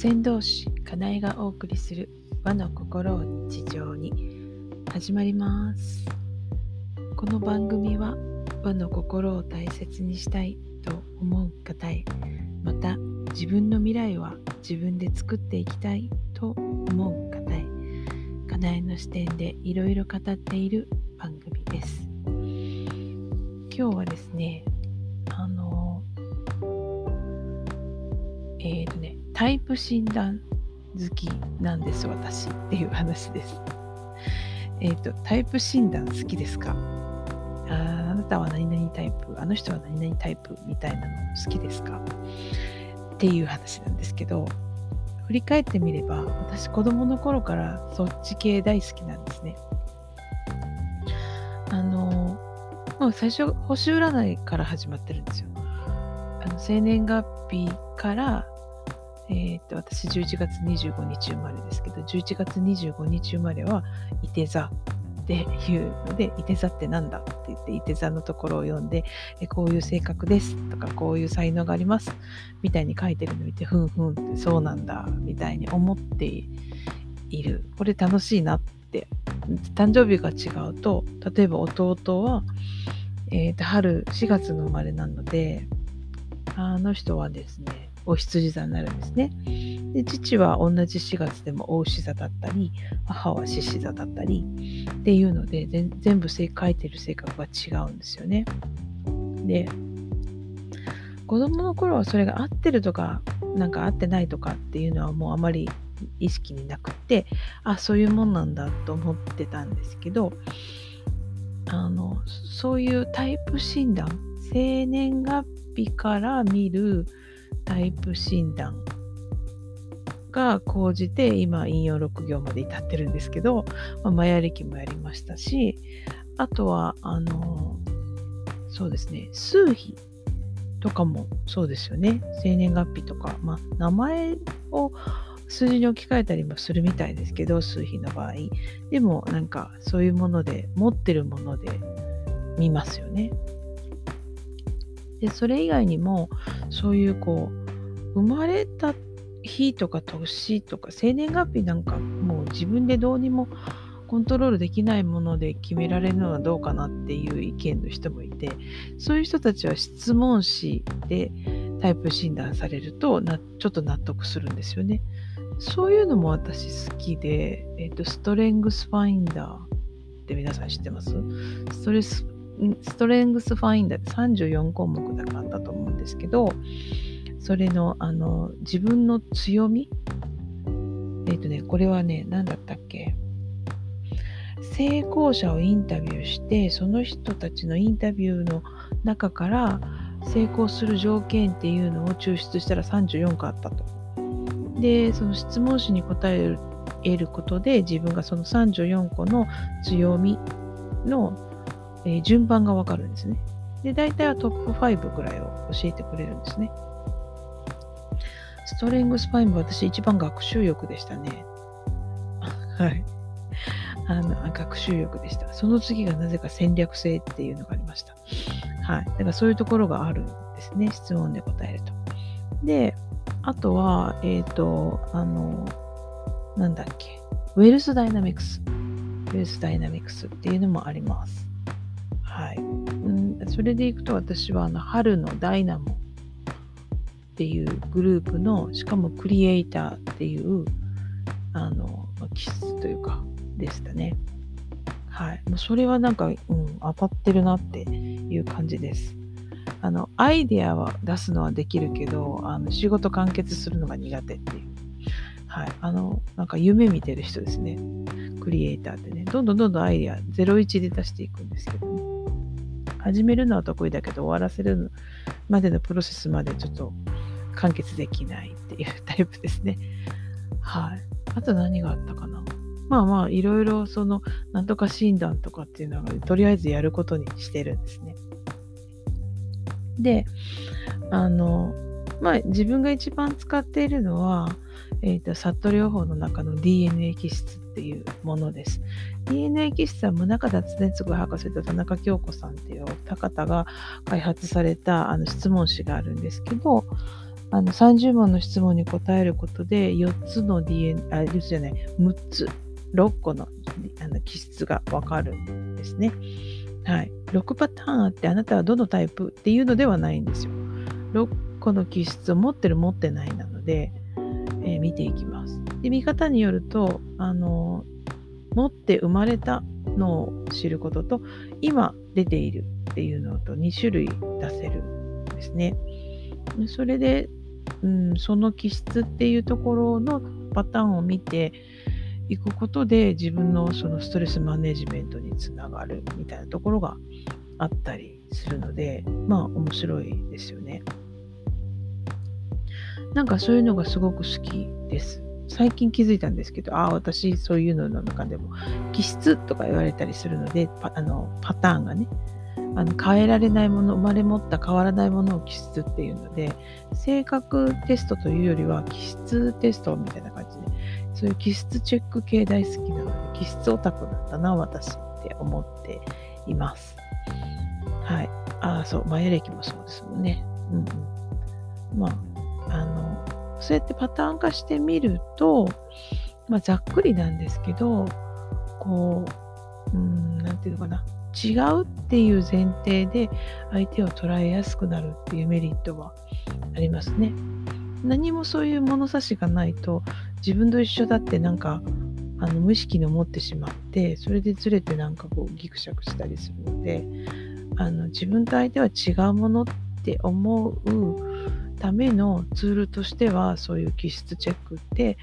先導師かなえがお送りする和の心を日常に。始まります。この番組は和の心を大切にしたいと思う方へまた自分の未来は自分で作っていきたいと思う方へかなえの視点でいろいろ語っている番組です。今日はですねあのえっ、ー、とねタイプ診断好きなんです、私っていう話です。えっ、ー、と、タイプ診断好きですか？ああなたは何々タイプ、あの人は何々タイプみたいなの好きですか？っていう話なんですけど、振り返ってみれば、私子供の頃からそっち系大好きなんですね。あの、まあ、最初、星占いから始まってるんですよ。あの生年月日からえー、っと私11月25日生まれですけど11月25日生まれはいて座っていうのでいて座ってなんだって言っていて座のところを読んでこういう性格ですとかこういう才能がありますみたいに書いてるのを見てふんふんってそうなんだみたいに思っている。これ楽しいなって。誕生日が違うと例えば弟は、えー、と春4月の生まれなのであの人はですねお羊座になるんですね。で父は同じ4月でもお牛座だったり母は獅子座だったりっていうので全部書いてる性格が違うんですよね。で子供の頃はそれが合ってるとかなんか合ってないとかっていうのはもうあまり意識になくってあそういうもんなんだと思ってたんですけどあのそういうタイプ診断生年月日から見るタイプ診断が講じて今引用6行まで至ってるんですけど、まあ、マヤ歴もやりましたしあとはあのそうですね数比とかもそうですよね。生年月日とか、まあ、名前を数字に置き換えたりもするみたいですけど数比の場合。でもなんかそういうもので持ってるもので見ますよね。でそれ以外にもそういうこう生まれた日とか年とか生年月日なんかもう自分でどうにもコントロールできないもので決められるのはどうかなっていう意見の人もいてそういう人たちは質問紙でタイプ診断されるとなちょっと納得するんですよね。そういうのも私好きで、え、ー、とストレングスファインダーって皆さん知ってます？ストレスストレングスファインダーって34項目だからあったと思うんですけど、それの、あの、自分の強み？えっ、ー、とね、これはね、何だったっけ？成功者をインタビューして、その人たちのインタビューの中から成功する条件っていうのを抽出したら34個あったと。で、その質問紙に答えることで自分がその34個の強みのえー、順番がわかるんですね。で、大体はトップ5ぐらいを教えてくれるんですね。StrengthsFinder は私一番学習欲でしたね。はい。あの、学習欲でした。その次がなぜか戦略性っていうのがありました。はい。だからそういうところがあるんですね。質問で答えると。で、あとは、えっ、ー、と、あの、なんだっけ。 Wealth Dynamics 。 Wealth Dynamics っていうのもあります。はい。うん、それでいくと私はあの春のダイナモっていうグループのしかもクリエイターっていうあの気質というかでしたね。はい。それはなんか、うん、当たってるなっていう感じです。あの、アイデアは出すのはできるけど、あの仕事完結するのが苦手っていう。はい。あの、なんか夢見てる人ですね。クリエイターってね。どんどんどんどんアイデア01で出していくんですけどね。始めるのは得意だけど終わらせるまでのプロセスまでちょっと完結できないっていうタイプですね。はい。あと何があったかな？まあまあ、いろいろその、なんとか診断とかっていうのが、とりあえずやることにしてるんですね。で、あの、まあ、自分が一番使っているのは、えっ、ー、と、サット療法の中の DNA 気質っていうものです。DNA 気質は宗像脱熱具博士と田中京子さんっていうお二方が開発されたあの質問紙があるんですけど、あの30問の質問に答えることで4つの DNA あ4つじゃない6つ6個のあの気質がわかるんですね。はい、6パターンあってあなたはどのタイプっていうのではないんですよ。6個の気質を持ってる持ってないなので、えー、見ていきます。で見方によるとあの持って生まれたのを知ることと今出ているっていうのと2種類出せるんですね。それで、うん、その気質っていうところのパターンを見ていくことで自分のそのストレスマネジメントにつながるみたいなところがあったりするのでまあ面白いですよね。なんかそういうのがすごく好きです。最近気づいたんですけど、ああ、私そういうのの中でも気質とか言われたりするので、パあのパターンがね、あの変えられないもの、生まれ持った変わらないものを気質っていうので、性格テストというよりは気質テストみたいな感じで、そういう気質チェック系大好きなので、気質オタクなんだな、私って思っています。はい。ああ、そう、マヤ歴もそうですもんね。うんうん。まあ、あの、そうやってパターン化してみると、まあ、ざっくりなんですけど、こう、うん、なんていうのかな。違うっていう前提で相手を捉えやすくなるっていうメリットはありますね。何もそういう物差しがないと自分と一緒だってなんかあの無意識に思ってしまってそれでずれてなんかこうギクシャクしたりするのであの自分と相手は違うものって思うためのツールとしてはそういう気質チェックって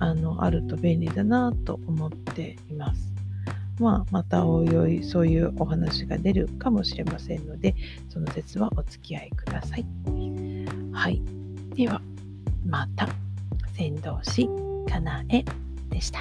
あのあると便利だなと思っています。まあ、またおいおいそういうお話が出るかもしれませんのでその説はお付き合いください。はい。ではまた先導師かなえでした。